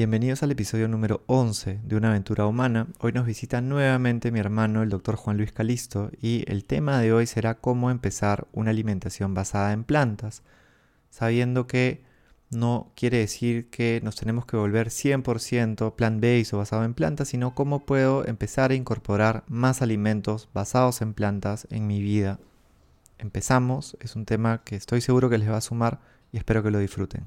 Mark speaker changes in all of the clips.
Speaker 1: Bienvenidos al episodio número 11 de Una aventura humana. Hoy nos visita nuevamente mi hermano, el doctor Juan Luis Calisto, y el tema de hoy será cómo empezar una alimentación basada en plantas, sabiendo que no quiere decir que nos tenemos que volver 100% plant-based o basado en plantas, sino cómo puedo empezar a incorporar más alimentos basados en plantas en mi vida. Empezamos, es un tema que estoy seguro que les va a sumar y espero que lo disfruten.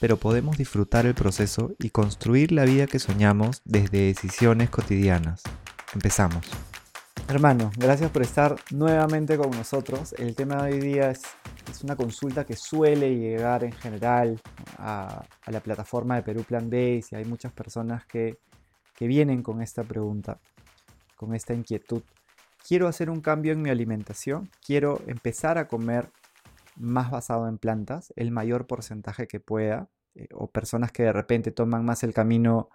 Speaker 1: pero podemos disfrutar el proceso y construir la vida que soñamos desde decisiones cotidianas. Empezamos. Hermano, gracias por estar nuevamente con nosotros. El tema de hoy día es, una consulta que suele llegar en general a, la plataforma de Perú Plan Base y hay muchas personas que vienen con esta pregunta, con esta inquietud. Quiero hacer un cambio en mi alimentación, quiero empezar a comer más basado en plantas, el mayor porcentaje que pueda, eh, o personas que de repente toman más el camino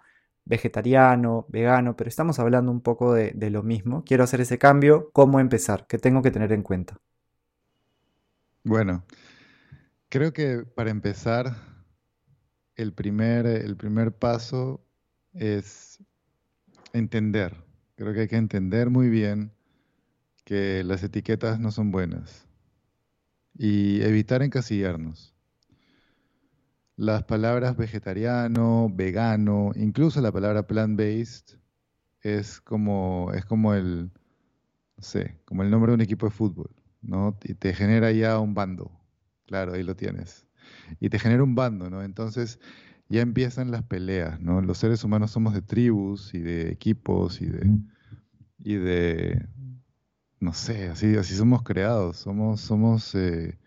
Speaker 1: vegetariano, vegano, pero estamos hablando un poco de, lo mismo. Quiero hacer ese cambio, ¿cómo empezar? ¿Qué tengo que tener en cuenta?
Speaker 2: Bueno, creo que para empezar, el primer, el primer paso es entender. Creo que hay que entender muy bien que las etiquetas no son buenas y evitar encasillarnos. Las palabras vegetariano, vegano, incluso la palabra plant-based es como, es como el, no sé, como el nombre de un equipo de fútbol, ¿no? Y te genera ya un bando, claro, ahí lo tienes. Y te genera un bando, ¿no? Entonces ya empiezan las peleas, ¿no? Los seres humanos somos de tribus y de equipos y de, y de no sé, así, así somos creados, somos, somos eh,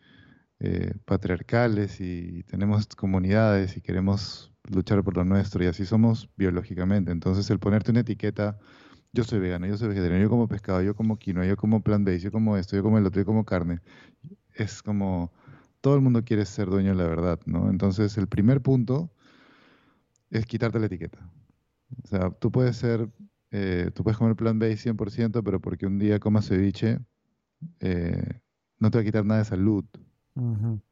Speaker 2: eh, patriarcales y tenemos comunidades y queremos luchar por lo nuestro y así somos biológicamente. Entonces el ponerte una etiqueta, yo soy vegano, yo soy vegetariano, yo como pescado, yo como quinoa, yo como plant-based, yo como esto, yo como el otro, yo como carne, es como todo el mundo quiere ser dueño de la verdad, ¿no? Entonces el primer punto es quitarte la etiqueta. O sea, tú puedes ser eh, tú puedes comer plant-based 100%, pero porque un día comas ceviche, eh, no te va a quitar nada de salud.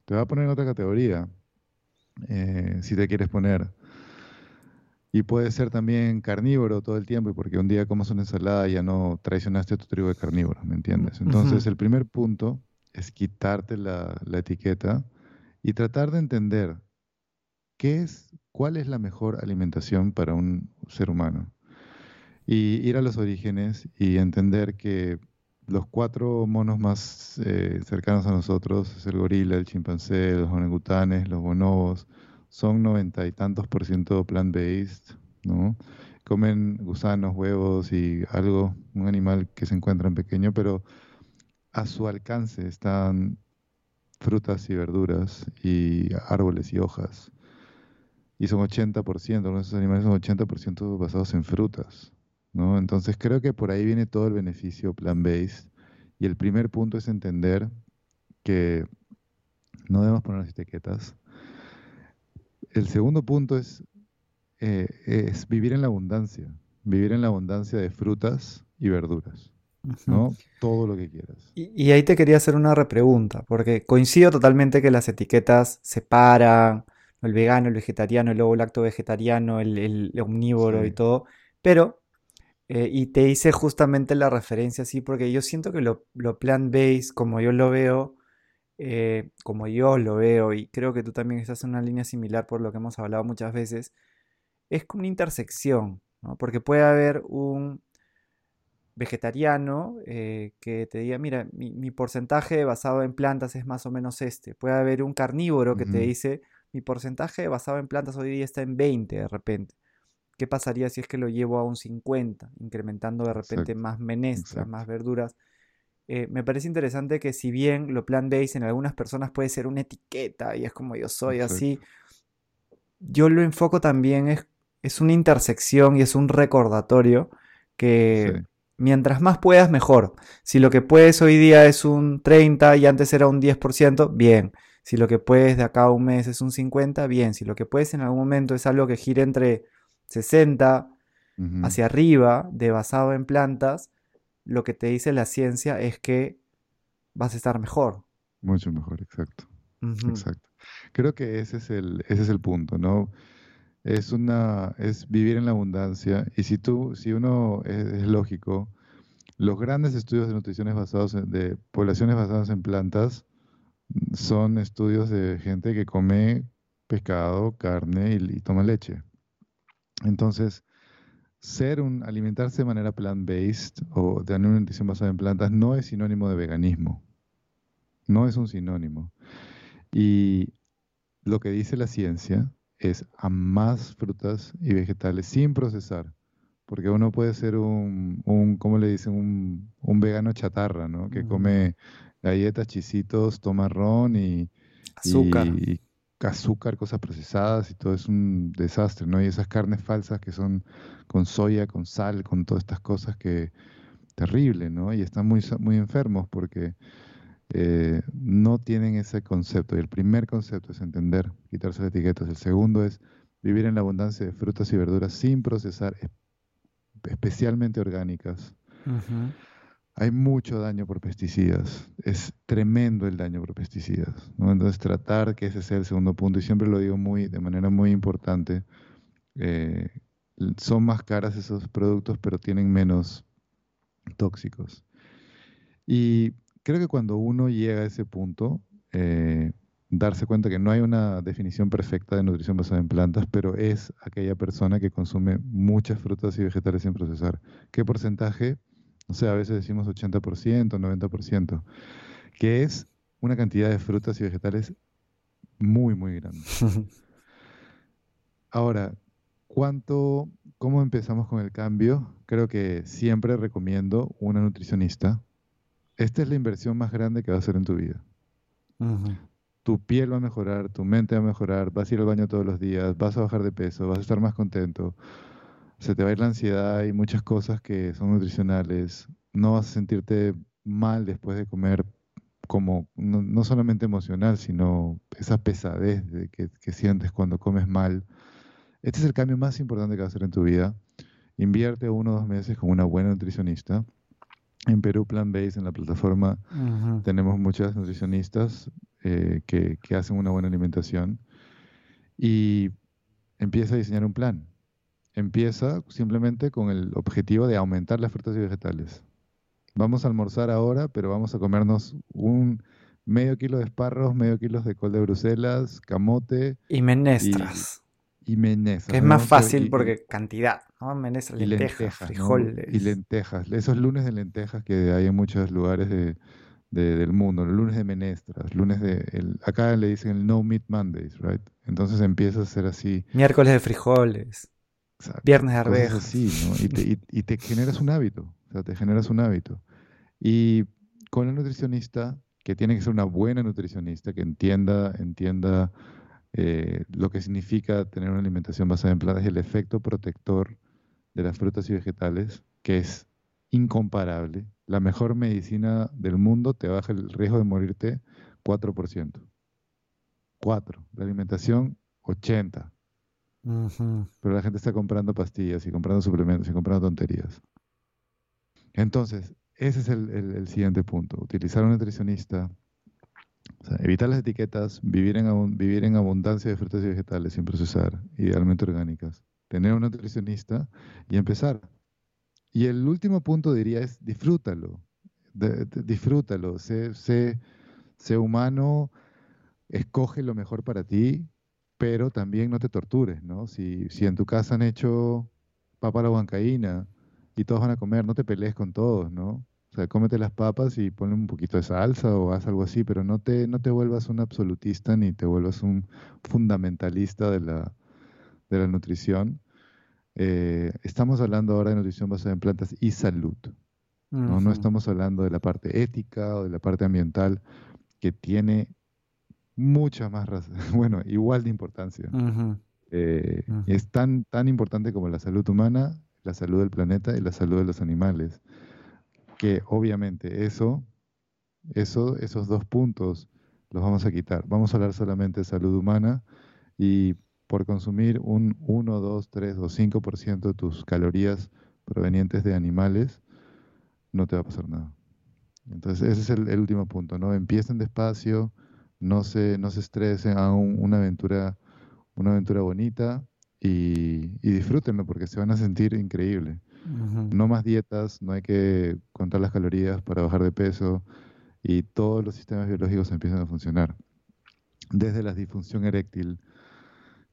Speaker 2: Te va a poner en otra categoría, eh, si te quieres poner. Y puede ser también carnívoro todo el tiempo, y porque un día comas una ensalada ya no traicionaste a tu tribu de carnívoro, ¿me entiendes? Entonces, el primer punto es quitarte la, la etiqueta y tratar de entender qué es, cuál es la mejor alimentación para un ser humano y ir a los orígenes y entender que los cuatro monos más eh, cercanos a nosotros, es el gorila, el chimpancé, los orangutanes, los bonobos, son noventa y tantos por ciento plant-based, ¿no? Comen gusanos, huevos y algo, un animal que se encuentra en pequeño, pero a su alcance están frutas y verduras y árboles y hojas. Y son 80%, esos animales son 80% basados en frutas. ¿No? Entonces creo que por ahí viene todo el beneficio plan-based. Y el primer punto es entender que no debemos poner etiquetas. El segundo punto es, eh, es vivir en la abundancia, vivir en la abundancia de frutas y verduras. ¿no? Todo lo que quieras.
Speaker 1: Y, ahí te quería hacer una repregunta, porque coincido totalmente que las etiquetas separan el vegano, el vegetariano, el ovo lacto vegetariano, el, omnívoro y todo, pero eh, y te hice justamente la referencia así porque yo siento que lo, lo plant-based, como yo lo veo, eh, como yo lo veo, y creo que tú también estás en una línea similar por lo que hemos hablado muchas veces, es como una intersección, ¿no? Porque puede haber un vegetariano eh, que te diga, mira, mi, porcentaje basado en plantas es más o menos este. Puede haber un carnívoro que te dice, mi porcentaje basado en plantas hoy día está en 20 de repente. ¿Qué pasaría si es que lo llevo a un 50, incrementando de repente más menestras, más verduras? Eh, me parece interesante que si bien lo plant-based en algunas personas puede ser una etiqueta y es como yo soy así, yo lo enfoco también es es una intersección y es un recordatorio que mientras más puedas, mejor. Si lo que puedes hoy día es un 30 y antes era un 10%, bien. Si lo que puedes de acá a un mes es un 50, bien. Si lo que puedes en algún momento es algo que gire entre 60 hacia arriba, de basado en plantas, lo que te dice la ciencia es que vas a estar mejor.
Speaker 2: Mucho mejor, exacto. Exacto. Creo que ese es el, ese es el punto, ¿no? Es una, es vivir en la abundancia. Y si tú, si uno es, lógico, los grandes estudios de nutrición basados en, de poblaciones basadas en plantas son estudios de gente que come pescado, carne y, y toma leche. Entonces, ser un, alimentarse de manera plant-based o tener una nutrición basada en plantas no es sinónimo de veganismo. No es un sinónimo. Y lo que dice la ciencia es a más frutas y vegetales sin procesar. Porque uno puede ser un, un ¿cómo le dicen? Un, un vegano chatarra, ¿no? Que come galletas, chisitos, toma ron y
Speaker 1: azúcar.
Speaker 2: Y, azúcar, cosas procesadas y todo es un desastre, ¿no? Y esas carnes falsas que son con soya, con sal, con todas estas cosas que terrible, ¿no? Y están muy, muy enfermos porque eh, no tienen ese concepto. Y el primer concepto es entender, quitarse las etiquetas. El segundo es vivir en la abundancia de frutas y verduras sin procesar, especialmente orgánicas. Hay mucho daño por pesticidas. Es tremendo el daño por pesticidas. Entonces tratar que ese sea el segundo punto, y siempre lo digo muy, de manera muy importante, eh, son más caras esos productos, pero tienen menos tóxicos. Y creo que cuando uno llega a ese punto, eh, darse cuenta que no hay una definición perfecta de nutrición basada en plantas, pero es aquella persona que consume muchas frutas y vegetales sin procesar. ¿Qué porcentaje? No sé, a veces decimos 80%, 90%, que es una cantidad de frutas y vegetales muy, muy grande. Ahora, ¿cuánto, ¿cómo empezamos con el cambio? Creo que siempre recomiendo una nutricionista esta es la inversión más grande que vas a hacer en tu vida. Tu piel va a mejorar, tu mente va a mejorar, vas a ir al baño todos los días, vas a bajar de peso, vas a estar más contento, se te va a ir la ansiedad y muchas cosas que son nutricionales. No vas a sentirte mal después de comer como no, solamente emocional, sino esa pesadez que, que, sientes cuando comes mal. Este es el cambio más importante que vas a hacer en tu vida. Invierte uno o dos meses con una buena nutricionista en Perú Plan Base, en la plataforma, tenemos muchas nutricionistas eh, que, hacen una buena alimentación y empieza a diseñar un plan. Empieza simplemente con el objetivo de aumentar las frutas y vegetales. Vamos a almorzar ahora, pero vamos a comernos un medio kilo de esparros, medio kilo de col de Bruselas, camote.
Speaker 1: Y menestras.
Speaker 2: Y, menestras.
Speaker 1: Que es más fácil porque cantidad. ¿no? lentejas, lentejas, frijoles.
Speaker 2: Y lentejas, esos lunes de lentejas que hay en muchos lugares de, del mundo, los lunes de menestras, lunes de, el, acá le dicen el No Meat Mondays, right? Entonces empieza a ser así.
Speaker 1: Miércoles de frijoles, viernes de arvejas.
Speaker 2: Así, ¿no? y, te, y, te generas un hábito, o sea, te generas un hábito. Y con el nutricionista, que tiene que ser una buena nutricionista, que entienda, entienda eh, lo que significa tener una alimentación basada en plantas y el efecto protector de las frutas y vegetales, que es incomparable. La mejor medicina del mundo te baja el riesgo de morirte 4%. 4. La alimentación, 80. Pero la gente está comprando pastillas y comprando suplementos y comprando tonterías. Entonces, ese es el, siguiente punto. Utilizar un nutricionista, evitar las etiquetas, vivir en, abundancia de frutas y vegetales sin procesar, idealmente orgánicas tener un nutricionista y empezar. Y el último punto diría es disfrútalo, disfrútalo, sé, sé, humano, escoge lo mejor para ti, pero también no te tortures, ¿no? Si, si en tu casa han hecho papa a la huancaína y todos van a comer, no te pelees con todos, ¿no? O sea, cómete las papas y ponle un poquito de salsa o haz algo así, pero no te, no te vuelvas un absolutista ni te vuelvas un fundamentalista de la, de la nutrición, eh, estamos hablando ahora de nutrición basada en plantas y salud. ¿no? no estamos hablando de la parte ética o de la parte ambiental que tiene mucha más razón, bueno, igual de importancia. Eh, es tan, tan importante como la salud humana, la salud del planeta y la salud de los animales. Que obviamente eso, eso, esos dos puntos los vamos a quitar. Vamos a hablar solamente de salud humana y por consumir un 1, 2, 3 o 5% de tus calorías provenientes de animales, no te va a pasar nada. Entonces ese es el, último punto, ¿no? Empiecen despacio, no se, no se estresen, hagan una aventura, una aventura bonita y, disfrútenlo porque se van a sentir increíble. No más dietas, no hay que contar las calorías para bajar de peso y todos los sistemas biológicos empiezan a funcionar. Desde la disfunción eréctil,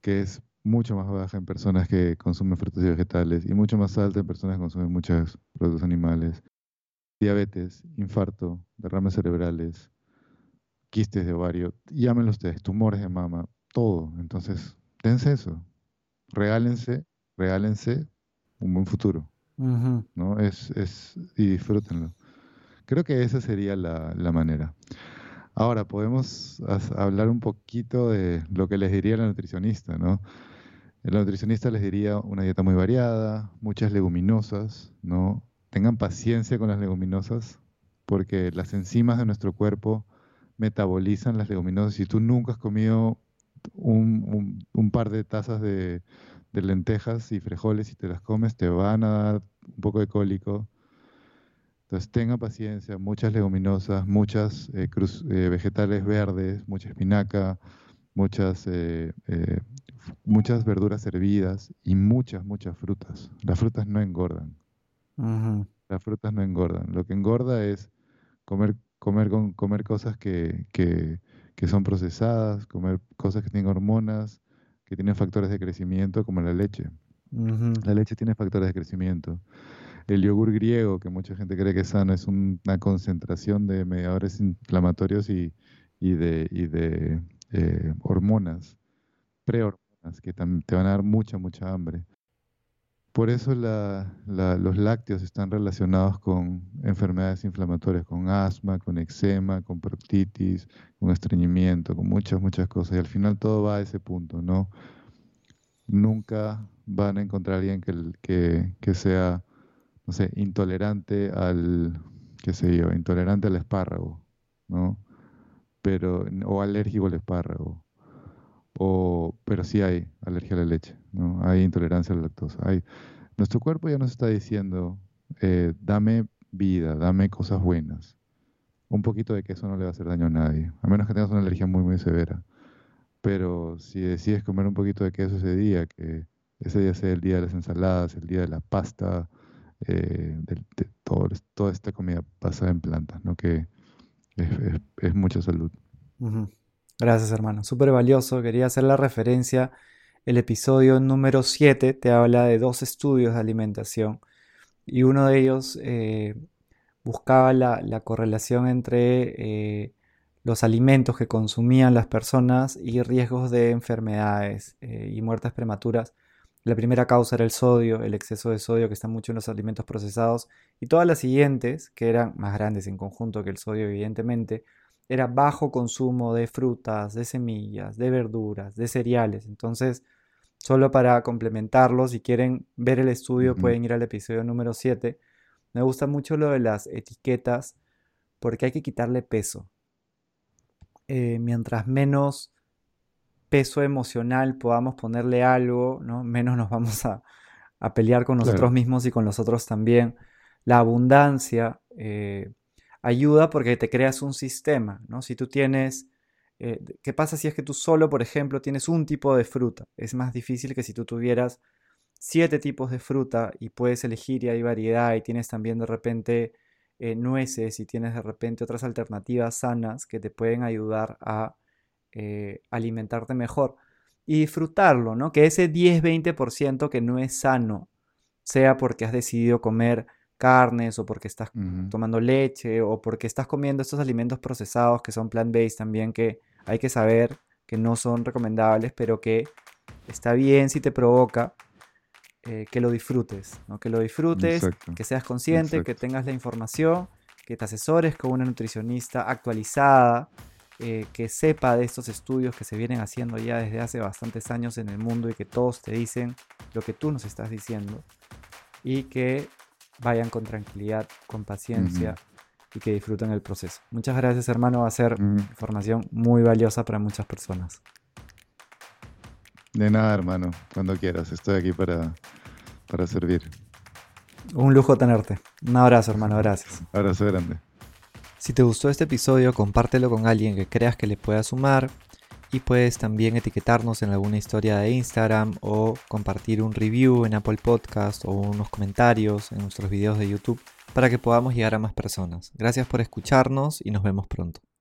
Speaker 2: que es mucho más baja en personas que consumen frutas y vegetales y mucho más alta en personas que consumen muchos productos animales. Diabetes, infarto, derrames cerebrales, quistes de ovario, llámenlo ustedes, tumores de mama, todo. Entonces, dense eso. Regálense, regálense un buen futuro. ¿no? Es, es, y disfrútenlo. Creo que esa sería la, la manera. Ahora, podemos hablar un poquito de lo que les diría la nutricionista, ¿no? El nutricionista les diría una dieta muy variada, muchas leguminosas, ¿no? Tengan paciencia con las leguminosas, porque las enzimas de nuestro cuerpo metabolizan las leguminosas. Si tú nunca has comido un, par de tazas de, lentejas y frijoles y te las comes, te van a dar un poco de cólico. Entonces tengan paciencia, muchas leguminosas, muchas eh, eh, vegetales verdes, mucha espinaca, muchas, eh, muchas verduras hervidas y muchas, muchas frutas. Las frutas no engordan. Las frutas no engordan. Lo que engorda es comer comer, con, comer cosas que, que, son procesadas, comer cosas que tienen hormonas, que tienen factores de crecimiento, como la leche. La leche tiene factores de crecimiento. El yogur griego, que mucha gente cree que es sano, es una concentración de mediadores inflamatorios y, y de, y de eh, hormonas, prehormonas, que te van a dar mucha, mucha hambre. Por eso los lácteos están relacionados con enfermedades inflamatorias, con asma, con eczema, con proctitis, con estreñimiento, con muchas, muchas cosas. Y al final todo va a ese punto, ¿no? Nunca van a encontrar a alguien que, que, sea, no sé, intolerante al, qué sé yo, intolerante al espárrago, ¿no? Pero, o alérgico al espárrago. O, pero sí hay alergia a la leche, ¿no? Hay intolerancia a la lactosa. Hay, nuestro cuerpo ya nos está diciendo, eh, dame vida, dame cosas buenas. Un poquito de queso no le va a hacer daño a nadie, a menos que tengas una alergia muy, muy severa. Pero si decides comer un poquito de queso ese día, que ese día sea el día de las ensaladas, el día de la pasta, eh, de, todo, toda esta comida basada en plantas, ¿no? que es, mucha salud.
Speaker 1: Gracias, hermano. Súper valioso. Quería hacer la referencia. El episodio número 7 te habla de dos estudios de alimentación y uno de ellos eh, buscaba la, correlación entre eh, los alimentos que consumían las personas y riesgos de enfermedades eh, y muertes prematuras. La primera causa era el sodio, el exceso de sodio que está mucho en los alimentos procesados y todas las siguientes, que eran más grandes en conjunto que el sodio evidentemente, era bajo consumo de frutas, de semillas, de verduras, de cereales. Entonces, solo para complementarlo, si quieren ver el estudio pueden ir al episodio número 7. Me gusta mucho lo de las etiquetas porque hay que quitarle peso. Eh, mientras menos peso emocional podamos ponerle algo, ¿no? menos nos vamos a, pelear con nosotros mismos y con los otros también. La abundancia, eh, ayuda porque te creas un sistema, ¿no? Si tú tienes, eh, ¿qué pasa si es que tú solo, por ejemplo, tienes un tipo de fruta? Es más difícil que si tú tuvieras siete tipos de fruta y puedes elegir y hay variedad y tienes también de repente eh, nueces y tienes de repente otras alternativas sanas que te pueden ayudar a eh, alimentarte mejor y disfrutarlo, ¿no? Que ese 10-20% que no es sano sea porque has decidido comer carnes o porque estás tomando leche o porque estás comiendo estos alimentos procesados que son plant-based también que hay que saber que no son recomendables, pero que está bien si te provoca eh, que lo disfrutes, ¿no? que lo disfrutes, que seas consciente, que tengas la información, que te asesores con una nutricionista actualizada eh, que sepa de estos estudios que se vienen haciendo ya desde hace bastantes años en el mundo y que todos te dicen lo que tú nos estás diciendo y que vayan con tranquilidad, con paciencia y que disfruten el proceso. Muchas gracias hermano, va a ser información muy valiosa para muchas personas.
Speaker 2: De nada hermano, cuando quieras, estoy aquí para, para servir.
Speaker 1: Un lujo tenerte. Un abrazo hermano, gracias.
Speaker 2: Abrazo grande.
Speaker 1: Si te gustó este episodio, compártelo con alguien que creas que le pueda sumar y puedes también etiquetarnos en alguna historia de Instagram o compartir un review en Apple Podcast o unos comentarios en nuestros videos de YouTube para que podamos llegar a más personas. Gracias por escucharnos y nos vemos pronto.